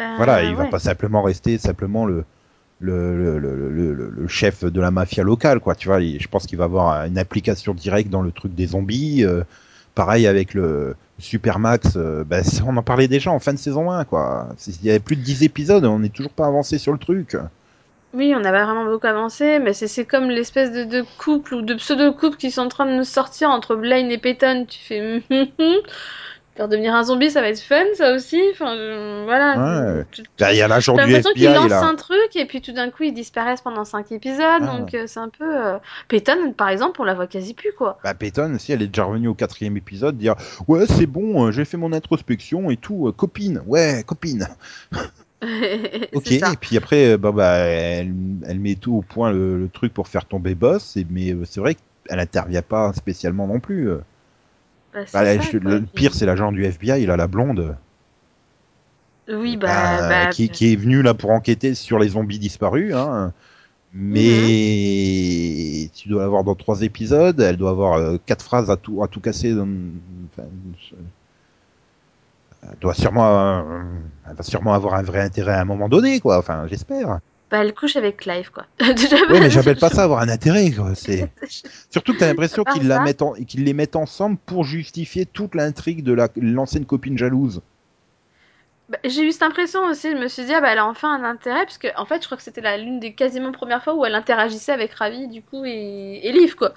Bah, voilà, il va ouais. pas simplement rester simplement le le, le, le, chef de la mafia locale, quoi. Tu vois, je pense qu'il va avoir une application directe dans le truc des zombies. euh, pareil avec le Supermax, euh, c'est- on en parlait déjà en fin de saison 1, quoi. Il y avait plus de 10 épisodes, on n'est toujours pas avancé sur le truc. Oui, on n'a pas vraiment beaucoup avancé, mais c'est comme l'espèce de, de couple ou de pseudo-couple qui sont en train de nous sortir entre Blaine et Peyton. Tu fais hum, hum, hum. Faire devenir un zombie, ça va être fun, ça aussi. Enfin, je- voilà. Ouais. Tu- tu- Bah, Il y a l'agent du qu'ils FBI, lancent là. un truc et puis tout d'un coup ils disparaissent pendant 5 épisodes. Ah. Donc euh, c'est un peu. Euh... Peyton, par exemple, on la voit quasi plus quoi. Bah, Peyton, si elle est déjà revenue au quatrième épisode, dire ouais c'est bon, euh, j'ai fait mon introspection et tout, copine, ouais copine, ok. Et puis après, bah, bah elle, elle met tout au point le, le truc pour faire tomber Boss, et, mais c'est vrai qu'elle intervient pas spécialement non plus. Euh. Bah, Bah, la- ça, je- quoi. le pire c'est l'agent du FBI, là, la blonde, Oui, bah, bah. bah, qui, qui est venue là pour enquêter sur les zombies disparus. Hein. Mais tu dois l'avoir dans trois épisodes, elle doit avoir euh, quatre phrases à tout, à tout casser. Dans... enfin, je- Elle doit sûrement, euh, elle va sûrement avoir un vrai intérêt à un moment donné, quoi. Enfin, j'espère. Bah, elle couche avec Clive, quoi. Oui, mais j'appelle pas ça avoir un intérêt, quoi. C'est surtout que t'as l'impression qu'ils la mettent, en- qu'ils les mettent ensemble pour justifier toute l'intrigue de la l'ancienne copine jalouse. Bah, j'ai eu cette impression aussi, je me suis dit, ah bah, elle a enfin un intérêt, parce que, en fait, je crois que c'était la- l'une des quasiment premières fois où elle interagissait avec Ravi, du coup, et, et Liv, quoi.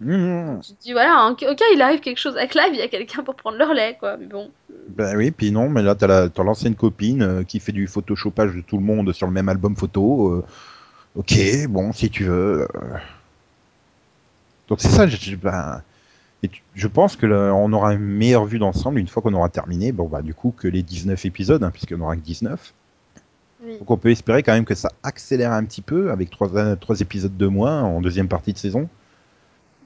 Mmh. Je me dis, voilà, ok, ok, il arrive quelque chose avec Clive, il y a quelqu'un pour prendre le relais, quoi. Mais bon. Ben oui, puis non, mais là t'as la- t'as l'ancienne copine euh, qui fait du photoshopage de tout le monde sur le même album photo. euh, ok, bon, si tu veux. euh. Donc c'est ça, je, je- ben, et tu- je pense que là, on aura une meilleure vue d'ensemble une fois qu'on aura terminé. Bon bah du coup que les 19 épisodes, hein, en aura que 19. Oui. Donc on peut espérer quand même que ça accélère un petit peu avec trois, trois épisodes de moins en deuxième partie de saison.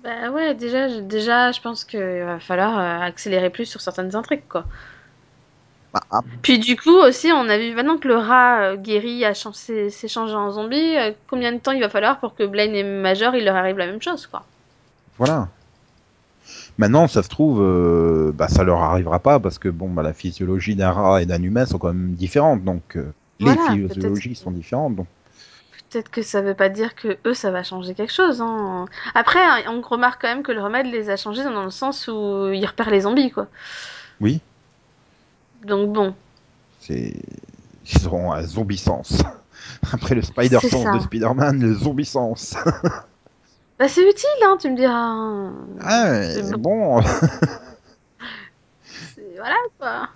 Bah ouais, déjà, je- déjà, je pense qu'il va falloir euh, accélérer plus sur certaines intrigues, quoi. Ah, ah, Puis du coup aussi, on a vu maintenant que le rat euh, guéri a s'est changé en zombie, euh, combien de temps il va falloir pour que Blaine et Major, il leur arrive la même chose, quoi? voilà. Maintenant, ça se trouve, euh, bah, ça leur arrivera pas parce que bon, bah, la physiologie d'un rat et d'un humain sont quand même différentes, donc euh, Voilà, les physiologies sont différentes. Donc Peut-être que ça veut pas dire que eux, ça va changer quelque chose. Hein. Après, on remarque quand même que le remède les a changés dans le sens où il repère les zombies, quoi. oui, Donc bon, c'est ils auront un zombie sens. Après le Spider ça. de Spider-Man, le zombie sens. bah c'est utile, hein, tu me diras. hein. ah, bon. Voilà, quoi.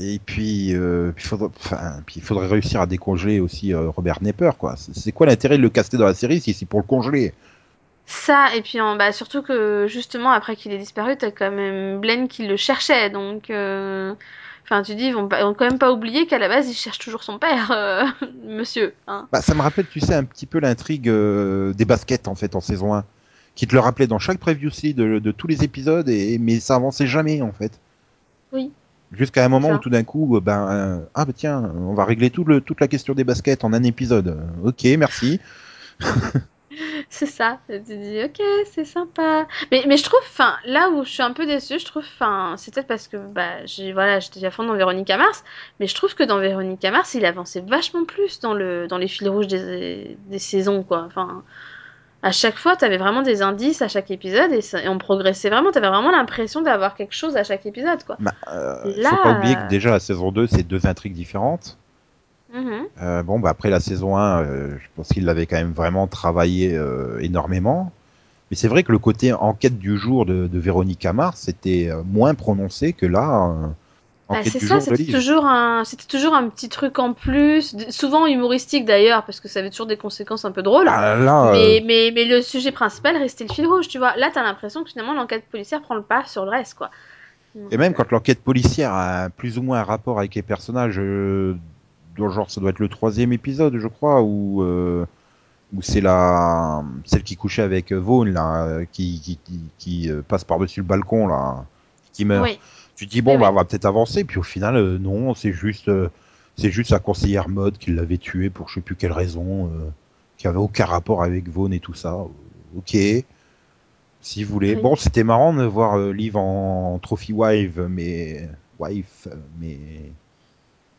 Et puis, euh, puis, faudra- enfin, puis il faudrait réussir à décongeler aussi euh, Robert Nepper, quoi. C'est quoi l'intérêt de le caster dans la série si c'est pour le congeler? Ça, et puis en, bah, surtout que justement, après qu'il ait disparu, t'as quand même Blaine qui le cherchait. Donc, euh, enfin, tu dis, ils vont, pas- ils vont quand même pas oublier qu'à la base, il cherche toujours son père, monsieur. Hein. Bah, ça me rappelle, tu sais, un petit peu l'intrigue des baskets en fait en saison 1, qui te le rappelait dans chaque preview aussi de, de tous les épisodes, et mais ça avançait jamais en fait. Oui. Jusqu'à un moment où tout d'un coup, euh, ben euh, ah bah tiens, on va régler tout le, toute la question des baskets en un épisode. Ok, merci. C'est ça. Tu dis, ok, c'est sympa. Mais, mais je trouve, enfin, là où je suis un peu déçue, je trouve, enfin, c'est peut-être parce que, bah, j'ai, voilà, j'étais à fond dans Véronica Mars, mais je trouve que dans Véronica Mars, il avançait vachement plus dans le, dans les fils rouges des, des saisons, quoi. Enfin, à chaque fois, t'avais vraiment des indices à chaque épisode et, ça- et on progressait vraiment. T'avais vraiment l'impression d'avoir quelque chose à chaque épisode, quoi. Bah, euh, Et faut là, pas oublier que euh, déjà la saison 2, c'est deux intrigues différentes. Mhm. Euh, bon, bah après la saison 1, euh, je pense qu'il l'avait quand même vraiment travaillé énormément. Mais c'est vrai que le côté enquête du jour de, de Véronica Mars, c'était moins prononcé que là, euh, Bah, c'est ça, c'était toujours un, c'était toujours un petit truc en plus, souvent humoristique d'ailleurs, parce que ça avait toujours des conséquences un peu drôles. Ah, là, euh, Mais, mais, le sujet principal restait le fil rouge, tu vois. Là, t'as l'impression que finalement l'enquête policière prend le pas sur le reste, quoi. Et même quand l'enquête policière a plus ou moins un rapport avec les personnages, euh, genre ça doit être le troisième épisode, je crois, où, euh, où c'est la celle qui couchait avec euh, Vaughn là, euh, qui, qui, qui, qui, passe par-dessus le balcon là, qui meurt. Oui. Tu dis bon bah on va peut-être avancer, puis au final euh, non, c'est juste euh, c'est juste sa conseillère mode qui l'avait tué pour je sais plus quelle raison, euh, qui avait aucun rapport avec Vaughn et tout ça. Ok. Si vous voulez. Oui. Bon, c'était marrant de voir Liv en, trophy wife, mais wife, mais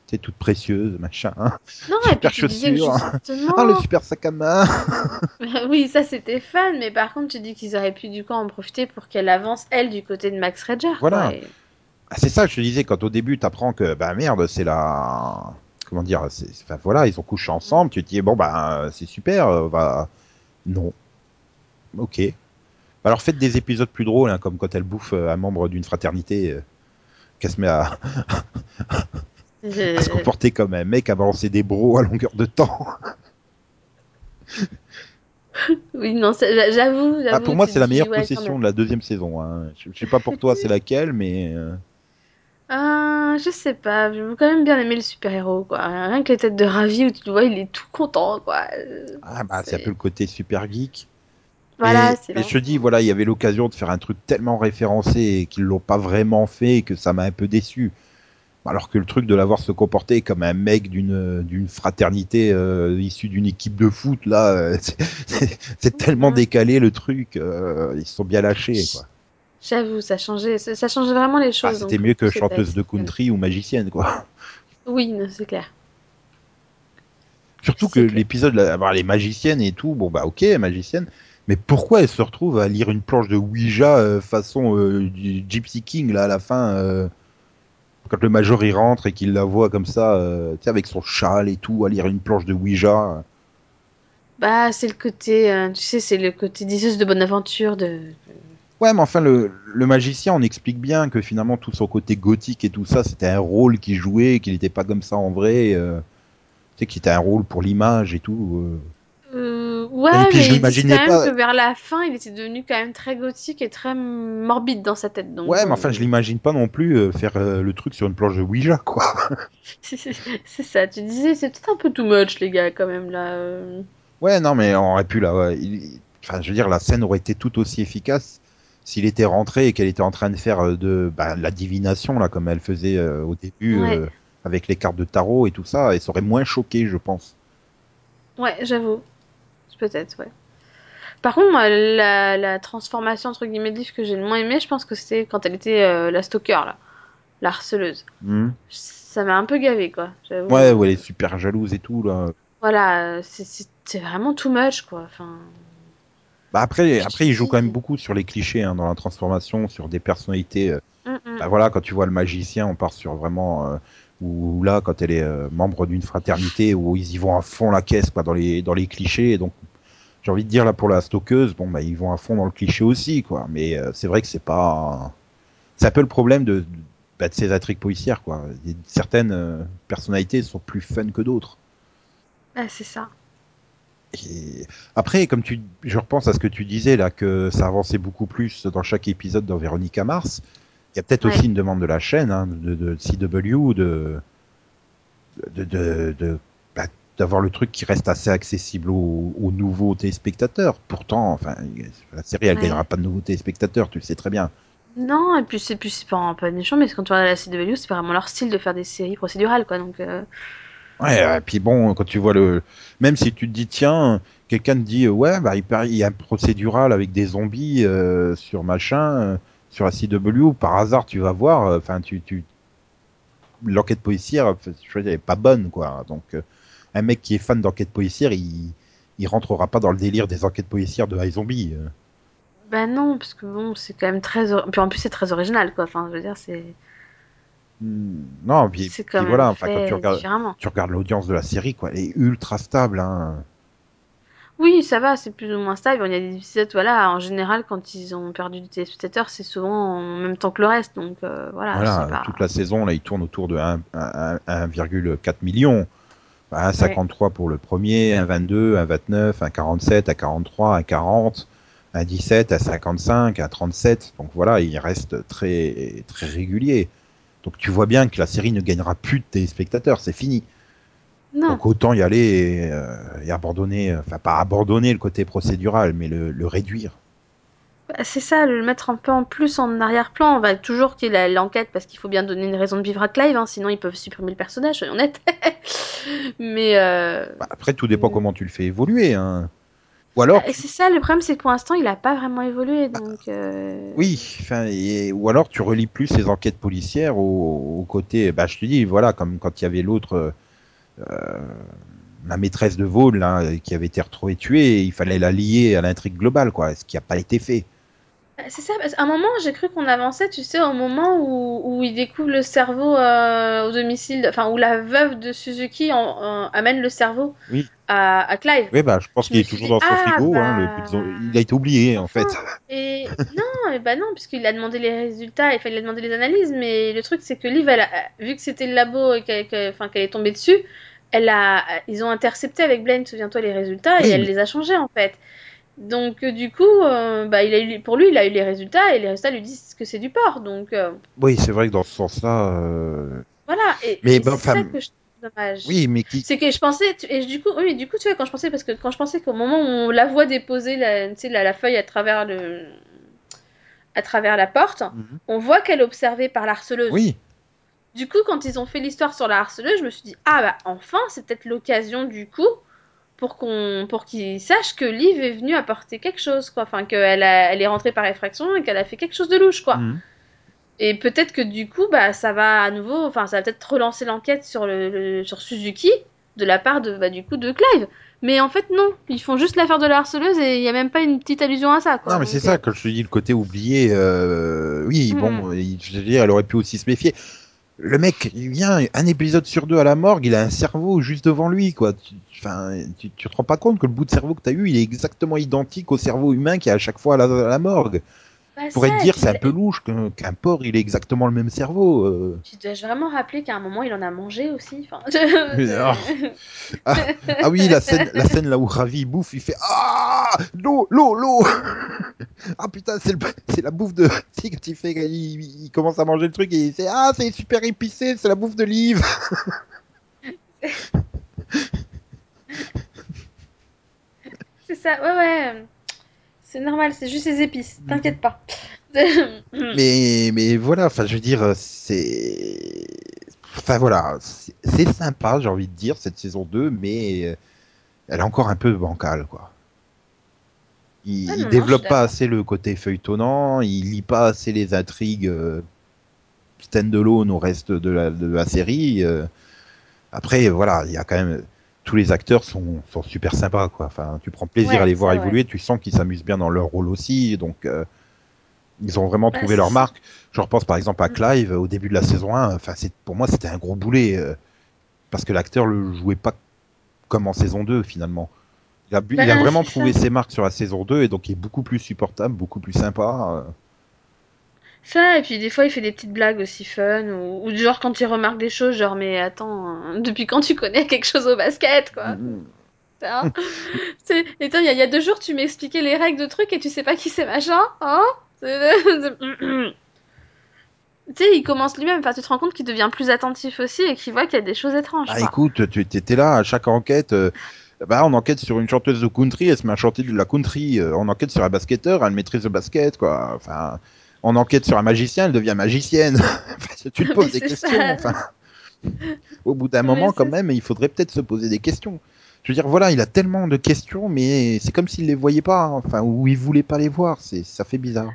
c'est toute précieuse, machin. Non, et Super puis tu disais justement. Ah le super sac à main. oui, ça c'était fun, mais par contre, tu dis qu'ils auraient pu du coup en profiter pour qu'elle avance, elle, du côté de Max Rager, Voilà. quoi. et- Ah, c'est ça, je te disais quand au début t'apprends que bah merde, c'est la comment dire, c'est enfin voilà, ils ont couché ensemble. Tu te dis bon bah c'est super, euh, bah non. Ok. Alors faites des épisodes plus drôles, hein, comme quand elle bouffe euh, un membre d'une fraternité. euh, qu'elle se met à, à se comporter comme un mec à balancer des bros à longueur de temps. Oui, non, c'est- j'a- j'avoue. Ah, pour moi, c'est la meilleure possession de la deuxième saison. Hein. Je, je sais pas pour toi, c'est laquelle, mais euh, Ah, je sais pas, j'ai quand même bien aimé le super-héros, quoi. Rien que les têtes de Ravi où tu le vois, il est tout content, quoi. Ah bah c'est un peu le côté super geek. Voilà, et, et je dis, voilà, il y avait l'occasion de faire un truc tellement référencé et qu'ils l'ont pas vraiment fait et que ça m'a un peu déçu. Alors que le truc de l'avoir se comporter comme un mec d'une d'une fraternité euh, issue d'une équipe de foot là, euh, c'est- tellement décalé le truc. euh, ils se sont bien lâchés quoi. J'avoue, ça changeait, ça, changeait vraiment les Bah, choses. c'était mieux que chanteuse de country ou magicienne, quoi. Oui, c'est clair. Surtout que l'épisode, bah, les magiciennes et tout, bon bah ok, magicienne, mais pourquoi elle se retrouve à lire une planche de Ouija euh, façon euh, du Gypsy King là à la fin euh, quand le major il rentre et qu'il la voit comme ça, tu sais, avec son châle et tout, à lire une planche de Ouija? Bah, c'est le côté, tu sais, c'est le côté diseuse de bonne aventure de. Ouais, mais enfin le, le magicien, on explique bien que finalement tout son côté gothique et tout ça, c'était un rôle qu'il jouait, qu'il n'était pas comme ça en vrai. Euh, tu sais, qu'il était un rôle pour l'image et tout. euh. Euh, ouais, Et puis, mais je l'imaginais quand pas- même que vers la fin, il était devenu quand même très gothique et très morbide dans sa tête. Donc, Ouais, mais enfin, je l'imagine pas non plus euh, faire euh, le truc sur une planche de Ouija, quoi. c'est ça, tu disais, c'est peut-être un peu too much, les gars, quand même, là. euh. Ouais, non, mais on aurait pu là. ouais, il- Enfin, je veux dire, la scène aurait été tout aussi efficace s'il était rentré et qu'elle était en train de faire euh, de bah, la divination là, comme elle faisait euh, au début Ouais. euh, avec les cartes de tarot et tout ça, et ça aurait moins choqué, je pense. Ouais, j'avoue. Peut-être, ouais. Par contre, moi, la, la transformation, entre guillemets, de que j'ai le moins aimé, je pense que c'était quand elle était euh, la stalker, là. La harceleuse. Hmm. Ça m'a un peu gavé, quoi. Ouais, ouais, elle est super jalouse et tout là. Voilà, c'est vraiment too much, quoi. Enfin, Bah après, après, il joue quand même beaucoup sur les clichés hein, dans la transformation, sur des personnalités. euh, hum, hum. Bah voilà, quand tu vois le magicien, on part sur vraiment euh, où là, quand elle est euh, membre d'une fraternité, où ils y vont à fond la caisse, quoi, dans les dans les clichés. Et donc, j'ai envie de dire là pour la stockeuse, bon bah ils vont à fond dans le cliché aussi, quoi. Mais euh, c'est vrai que c'est pas, c'est un peu le problème de bah, de ces intrigues policières, quoi. Certaines euh, personnalités sont plus fun que d'autres. Ah, c'est ça. Et après, comme tu, je repense à ce que tu disais là, que ça avançait beaucoup plus dans chaque épisode dans Véronica Mars. Il y a peut-être Ouais. aussi une demande de la chaîne, hein, de, de CW, de, de, bah, d'avoir le truc qui reste assez accessible aux, aux nouveaux téléspectateurs. Pourtant, enfin, la série elle Ouais. gagnera pas de nouveaux téléspectateurs, tu le sais très bien. Non, et puis c'est puis c'est pas, pas méchant, mais quand tu regardes la CW, c'est vraiment leur style de faire des séries procédurales, quoi. Donc, euh, Ouais, et puis bon, quand tu vois le, même si tu te dis tiens, quelqu'un te dit ouais, bah il, y a un procédural avec des zombies euh, sur machin, euh, sur la CW, par hasard tu vas voir, euh, enfin tu, l'enquête policière, je veux dire, elle est pas bonne quoi. Donc un mec qui est fan d'enquête policière, il, il rentrera pas dans le délire des enquêtes policières de iZombie. euh. bah non, parce que bon, c'est quand même très. Puis en plus, c'est très original, quoi. Enfin, je veux dire, c'est Non, puis, quand voilà, enfin quand fait tu regardes, différemment. tu regardes l'audience de la série, quoi, elle est ultra stable. Hein. Oui, ça va, c'est plus ou moins stable. Il y a des épisodes, voilà, en général, quand ils ont perdu du téléspectateur, c'est souvent en même temps que le reste. Donc euh, voilà, Voilà, pas. toute la saison, là, il tourne autour de 1 1 1,4 million. 1,53 pour le premier, 1,22, 1,29, 1,47, 1,43, 1,40, 1,17, 1,55, 1,37. Donc voilà, il reste très, très régulier. Donc tu vois bien que la série ne gagnera plus de téléspectateurs, c'est fini. Non, Donc autant y aller et, euh, et abandonner, enfin pas abandonner le côté procédural, mais le, le réduire. Bah, c'est ça, le mettre un peu en plus en arrière-plan. On va toujours qu'il la- l'enquête parce qu'il faut bien donner une raison de vivre à Clive, hein, sinon ils peuvent supprimer le personnage, soyons honnêtes. Mais euh, Bah, après, tout dépend Mm. comment tu le fais évoluer. Hein. Ou alors, bah, c'est ça, le problème c'est que pour l'instant il a pas vraiment évolué. Donc euh, Oui, enfin, et- ou alors tu relis plus ces enquêtes policières au, au côté, bah je te dis, voilà, comme quand il y avait l'autre, euh, euh, la maîtresse de Vaughan, là, qui avait été retrouvée tuée, il fallait la lier à l'intrigue globale, quoi, ce qui n'a pas été fait. Bah, C'est ça, parce qu'à un moment j'ai cru qu'on avançait, tu sais, au moment où, où il découvre le cerveau euh, au domicile, enfin où la veuve de Suzuki en- en- amène le cerveau Oui, à, à Clive. oui, bah je pense qu'il est toujours dit, dans son ah frigo, hein, le bah. il a été oublié en fait. et non, et bah non, puisqu'il a demandé les résultats, il fallait lui demander les analyses, mais le truc c'est que Liv, elle a- vu que c'était le labo et qu'elle est tombée dessus, elle a, ils ont intercepté avec Blaine, souviens-toi, les résultats, et elle mais- les a changés en fait. Donc euh, du coup, euh, bah, il a eu, pour lui, il a eu les résultats, et les résultats lui disent que c'est du porc, donc euh, Oui, c'est vrai que dans ce sens-là, voilà, et, Mais et bon, c'est ça que je dommage. oui, mais qui, C'est que je pensais, et du coup, oui, du coup, tu vois, quand je pensais, parce que quand je pensais qu'au moment où on la voit déposer la, la, la feuille à travers le, à travers la porte, Mhm. on voit qu'elle est observée par la harceleuse. oui, Du coup, quand ils ont fait l'histoire sur la harceleuse, je me suis dit, ah bah enfin, c'est peut-être l'occasion du coup pour qu'on pour qu'il sache que Liv est venue apporter quelque chose quoi enfin qu'elle elle est rentrée par effraction et qu'elle a fait quelque chose de louche quoi Mhm. Et peut-être que du coup bah ça va à nouveau enfin ça va peut-être relancer l'enquête sur le, le- sur Suzuki de la part de bah, du coup de Clive mais en fait non ils font juste l'affaire de la harceleuse et il y a même pas une petite allusion à ça quoi Non, mais c'est ça, que je te dis, le côté oublié. euh, Oui, Mhm. bon, je veux dire, elle aurait pu aussi se méfier. Le mec, il vient un épisode sur deux à la morgue, il a un cerveau juste devant lui, quoi. Tu, enfin, tu, tu te rends pas compte que le bout de cerveau que t'as eu, il est exactement identique au cerveau humain qui est à chaque fois à la, à la morgue. Pourrait te dire, c'est un peu louche qu'un porc, il ait exactement le même cerveau. euh. Tu dois vraiment rappeler qu'à un moment il en a mangé aussi. Enfin. Ah, ah oui, la scène, la scène là où Ravi bouffe, il fait Ah L'eau, l'eau, l'eau Ah putain, c'est la bouffe de. Si, quand il, fait, il, il commence à manger le truc et il fait Ah, c'est super épicé, c'est la bouffe de Liv c'est ça, ouais, ouais. C'est normal, c'est juste les épices, t'inquiète pas. mais, mais voilà, enfin, je veux dire, c'est. Enfin voilà, c'est sympa, j'ai envie de dire, cette saison 2, mais elle est encore un peu bancale, quoi. Il, Ah il non, non, développe pas assez le côté feuilletonnant, il lit pas assez les intrigues euh, stand-alone au reste de la, de la série. euh. Après, voilà, il y a quand même tous les acteurs sont, sont super sympas, quoi. Enfin, tu prends plaisir Ouais, à les voir évoluer, tu sens qu'ils s'amusent bien dans leur rôle aussi, donc euh, ils ont vraiment trouvé leur marque. Je repense par exemple à Mm. Clive au début de la saison 1. Enfin, c'est pour moi c'était un gros boulet euh, parce que l'acteur le jouait pas comme en saison 2 finalement. Il a, bu- il a vraiment trouvé ça. ses marques sur la saison 2 et donc il est beaucoup plus supportable, beaucoup plus sympa. euh. Ça, et puis des fois il fait des petites blagues aussi fun, ou, ou du genre quand il remarque des choses, genre mais attends, hein, depuis quand tu connais quelque chose au basket, quoi? Mm. hein? C'est- Et il y, a- il y a deux jours tu m'expliquais les règles de trucs et tu sais pas qui c'est machin, hein? C'est- c'est- Tu sais, il commence lui-même, enfin tu te rends compte qu'il devient plus attentif aussi et qu'il voit qu'il y a des choses étranges, Ah écoute, tu étais là à chaque enquête. euh, bah, on enquête sur une chanteuse de country, elle se met à chanter de la country. euh, on enquête sur un basketteur, elle maîtrise le basket, quoi. Enfin, on enquête sur un magicien, elle devient magicienne. Tu te poses des questions. ça. Enfin, au bout d'un moment, quand même, il faudrait peut-être se poser des questions. Je veux dire, voilà, il a tellement de questions, mais c'est comme s'il les voyait pas, hein. enfin, ou il voulait pas les voir. C'est, ça fait bizarre.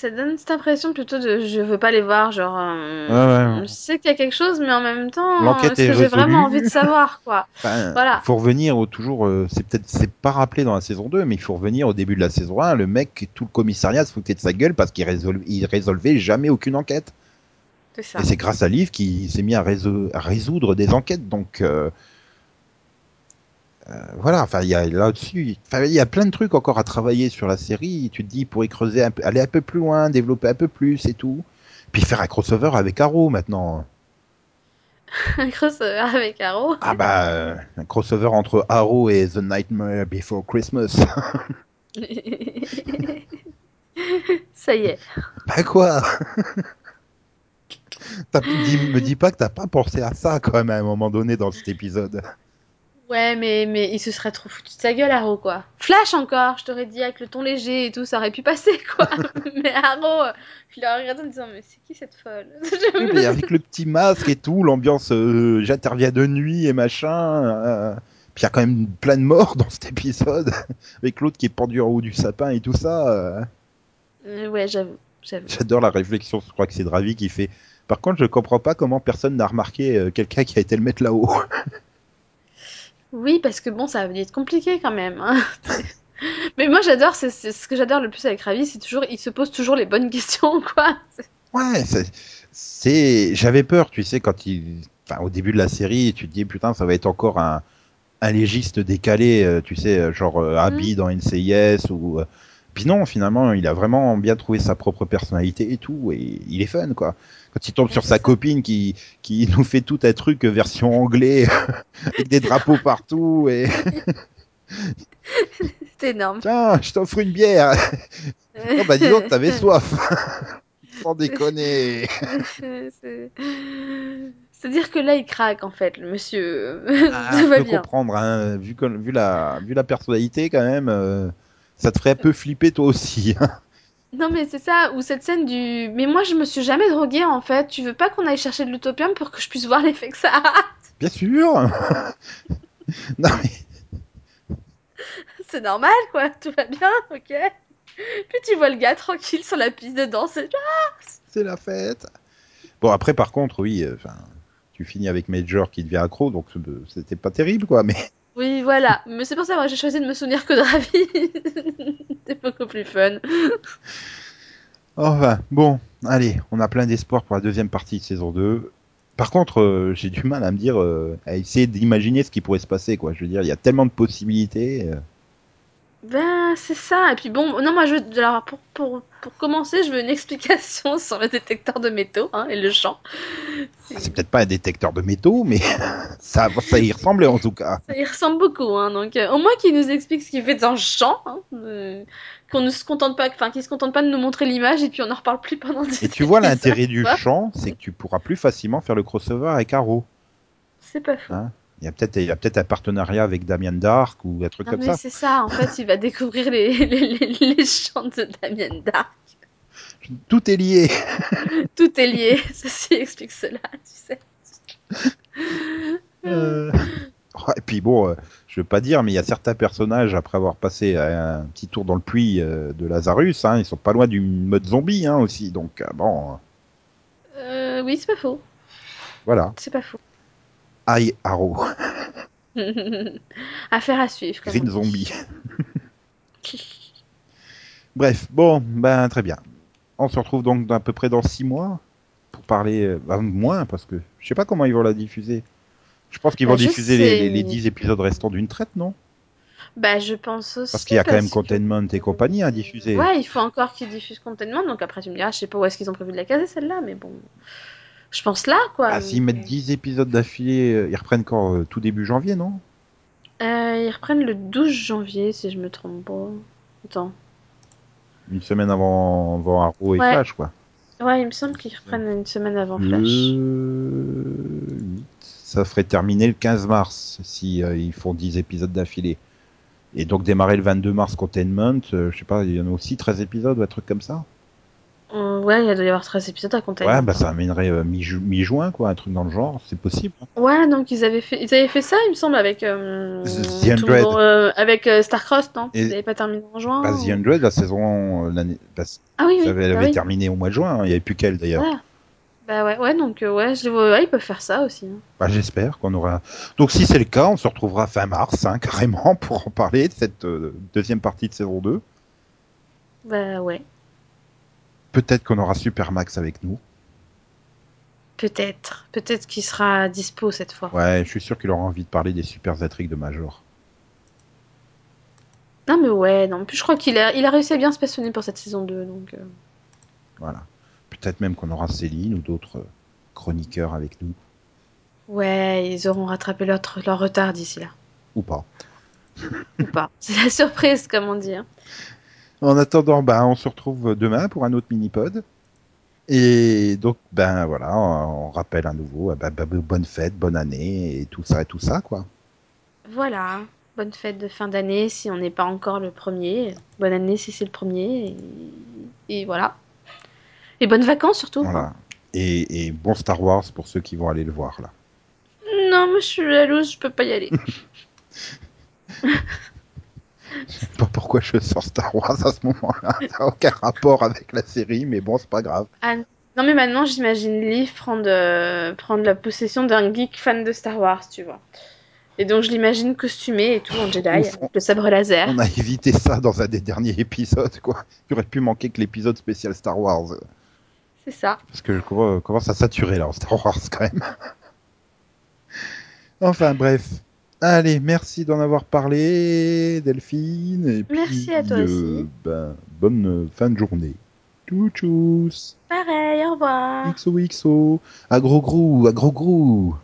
Ça donne cette impression plutôt de je veux pas les voir, genre euh, Ouais, ouais. je sais qu'il y a quelque chose, mais en même temps, L'enquête est que j'ai vraiment envie de savoir, quoi Enfin, Voilà. il faut revenir au toujours, euh, c'est peut-être, c'est pas rappelé dans la saison 2, mais il faut revenir au début de la saison 1. Le mec, tout le commissariat se foutait de sa gueule parce qu'il résolvait, il résolvait jamais aucune enquête. C'est ça. Et c'est grâce à Liv qu'il s'est mis à, réso- à résoudre des enquêtes. Donc, euh, voilà, enfin, il y a là-dessus, il y a plein de trucs encore à travailler sur la série. Tu te dis, il pourrait creuser, un peu, aller un peu plus loin, développer un peu plus et tout. Puis faire un crossover avec Arrow maintenant. Un crossover avec Arrow. Ah bah, euh, un crossover entre Arrow et The Nightmare Before Christmas. ça y est. bah quoi? Me dis pas que t'as pas pensé à ça quand même à un moment donné dans cet épisode. Ouais, mais, mais il se serait trop foutu de sa gueule, Arrow, quoi. Flash encore, je t'aurais dit avec le ton léger et tout, ça aurait pu passer, quoi. mais Arrow, je l'aurais regardé en me disant, mais c'est qui cette folle? Oui, mais avec le petit masque et tout, l'ambiance euh, j'interviens de nuit et machin. euh, Puis il y a quand même plein de morts dans cet épisode, avec l'autre qui est pendu en haut du sapin et tout ça. euh. Ouais, j'avoue. J'adore la réflexion, je crois que c'est Dravi qui fait. Par contre, je comprends pas comment personne n'a remarqué quelqu'un qui a été le mettre là-haut. Oui, parce que bon, ça va être compliqué quand même. hein. mais moi, j'adore, c'est c'est ce que j'adore le plus avec Ravi, c'est toujours, il se pose toujours les bonnes questions, quoi. Ouais, c'est, c'est, j'avais peur, tu sais, quand il, enfin, au début de la série, tu te dis putain, ça va être encore un, un légiste décalé, euh, tu sais, euh, genre euh, Abby dans NCIS ou. euh, Puis non, finalement, il a vraiment bien trouvé sa propre personnalité et tout, et il est fun, quoi. Quand il tombe Ouais, sur sa ça. copine qui, qui nous fait tout un truc version anglais, avec des drapeaux partout, et C'est énorme. tiens, je t'offre une bière. oh bah dis donc, t'avais soif. Sans déconner. C'est- C'est-à-dire que là, il craque, en fait, le monsieur. Ah, Tout je va peux bien. comprendre, hein, vu, que- vu, la, vu la personnalité quand même, euh, ça te ferait un peu flipper toi aussi. hein. Non, mais c'est ça, ou cette scène du. Mais moi, je me suis jamais droguée, en fait. Tu veux pas qu'on aille chercher de l'utopium pour que je puisse voir l'effet que ça a Bien sûr. non mais c'est normal, quoi. Tout va bien, ok. Puis tu vois le gars tranquille sur la piste de danse. et- C'est la fête. Bon, après, par contre, oui, euh, tu finis avec Major qui devient accro, donc euh, c'était pas terrible, quoi, mais Oui, voilà. Mais c'est pour ça, moi, j'ai choisi de me souvenir que de Ravi. c'est beaucoup plus fun. Enfin, bon, allez, on a plein d'espoir pour la deuxième partie de saison 2. Par contre, euh, j'ai du mal à me dire, euh, à essayer d'imaginer ce qui pourrait se passer, quoi. Je veux dire, il y a tellement de possibilités. euh. Ben, c'est ça. Et puis bon, non, moi, je veux... Alors, pour, pour, pour commencer, je veux une explication sur le détecteur de métaux hein, et le champ. Ah, c'est peut-être pas un détecteur de métaux, mais ça, ça y ressemblait en tout cas. Ça y ressemble beaucoup, hein, donc euh, au moins qu'il nous explique ce qu'il fait dans le champ, hein, euh, qu'on ne se contente pas, enfin qu'il se contente pas de nous montrer l'image et puis on n'en reparle plus pendant des Et tu vois l'intérêt du champ, c'est que tu pourras plus facilement faire le crossover avec Arrow. C'est pas fou. Hein Il y a peut-être, un partenariat avec Damien Dark ou un truc Non, comme mais ça. c'est ça, en fait, il va découvrir les, les, les, les chants de Damien Dark. Tout est lié. Tout est lié, ceci explique cela, tu sais. Euh, et puis bon, euh, je veux pas dire, mais il y a certains personnages après avoir passé un petit tour dans le puits euh, de Lazarus, hein, ils sont pas loin du mode zombie hein, aussi. Donc euh, bon, oui, c'est pas faux, voilà. c'est pas faux. Aïe Arrow, Affaire à suivre. Green. Zombie. Bref, bon, ben très bien. On se retrouve donc à peu près dans six mois pour parler, euh, bah, moins parce que je sais pas comment ils vont la diffuser. Je pense qu'ils Bah, vont je diffuser les, les, les mais- 10 épisodes restants d'une traite, non? Bah, je pense aussi. Parce qu'il y a quand même que- Containment et compagnie à diffuser. Ouais, il faut encore qu'ils diffusent Containment, donc après tu me diras, je sais pas où est-ce qu'ils ont prévu de la caser celle-là, mais bon. Je pense là, quoi. Ah, s'ils mettent 10 épisodes d'affilée, euh, ils reprennent quand euh, Tout début janvier, non? Euh, ils reprennent le 12 janvier, si je me trompe pas. Attends. Une semaine avant, avant Arrow et Ouais. Flash, quoi. Ouais, il me semble qu'ils reprennent une semaine avant Flash. Le... Ça ferait terminer le 15 mars si euh, ils font 10 épisodes d'affilée. Et donc démarrer le 22 mars Containment, je sais pas, il y en a aussi 13 épisodes ou un truc comme ça? Ouais, il doit y avoir 13 épisodes à Containment. Ouais, bah ça amènerait euh, mi-ju- mi-juin, quoi, un truc dans le genre, c'est possible. hein. Ouais, donc ils avaient fait, ils avaient fait ça, il me semble, avec euh, The euh, avec Starcross, non? Et- Ils avaient pas terminé en juin Bah, ou- The 100, la saison, l'année, bah, Ah oui, oui. avait, elle bah avait oui. terminé au mois de juin, hein, il n'y avait plus qu'elle d'ailleurs. Ouais. Bah ouais, ouais, donc ouais, je ils peuvent faire ça aussi. hein. Bah, j'espère qu'on aura. Donc, si c'est le cas, on se retrouvera fin mars, hein, carrément, pour en parler de cette deuxième partie de saison 2. Bah ouais, Peut-être qu'on aura Supermax avec nous. peut-être. Peut-être qu'il sera dispo cette fois. Ouais, je suis sûr qu'il aura envie de parler des super de Major. Non mais ouais, non. Plus, je crois qu'il a, il a réussi à bien se passionner pour cette saison 2, donc... euh, Voilà. Peut-être même qu'on aura Céline ou d'autres euh, chroniqueurs avec nous. Ouais, ils auront rattrapé leur, leur retard d'ici là. Ou pas. Ou pas. C'est la surprise, comme on dit. hein. En attendant, bah, on se retrouve demain pour un autre mini-pod. Et donc, ben voilà, on, on rappelle à nouveau, euh, bah, bah, bonne fête, bonne année, et tout ça, et tout ça, quoi. Voilà. Bonne fête de fin d'année si on n'est pas encore le premier. Bonne année si c'est le premier. Et, et voilà. Et bonnes vacances surtout. Voilà. Et, et bon Star Wars pour ceux qui vont aller le voir, là. Non, mais je suis jalouse, je peux pas y aller. Je sais pas pourquoi je sors Star Wars à ce moment-là. Ça n'a aucun rapport avec la série, mais bon, c'est pas grave. Ah, non, mais maintenant, j'imagine Liv prendre, euh, prendre la possession d'un geek fan de Star Wars, tu vois. Et donc, je l'imagine costumé et tout en Jedi, Ouf, avec le sabre laser. On a évité ça dans un des derniers épisodes, quoi. Il aurait pu manquer que l'épisode spécial Star Wars. C'est ça. Parce que je commence commence à saturer là en Star Wars quand même. enfin bref. Allez, merci d'en avoir parlé, Delphine. Et puis, Merci à toi euh, aussi. ben, bonne fin de journée. Tchou tchous. Pareil, au revoir. XOXO. À gros gros, à gros gros.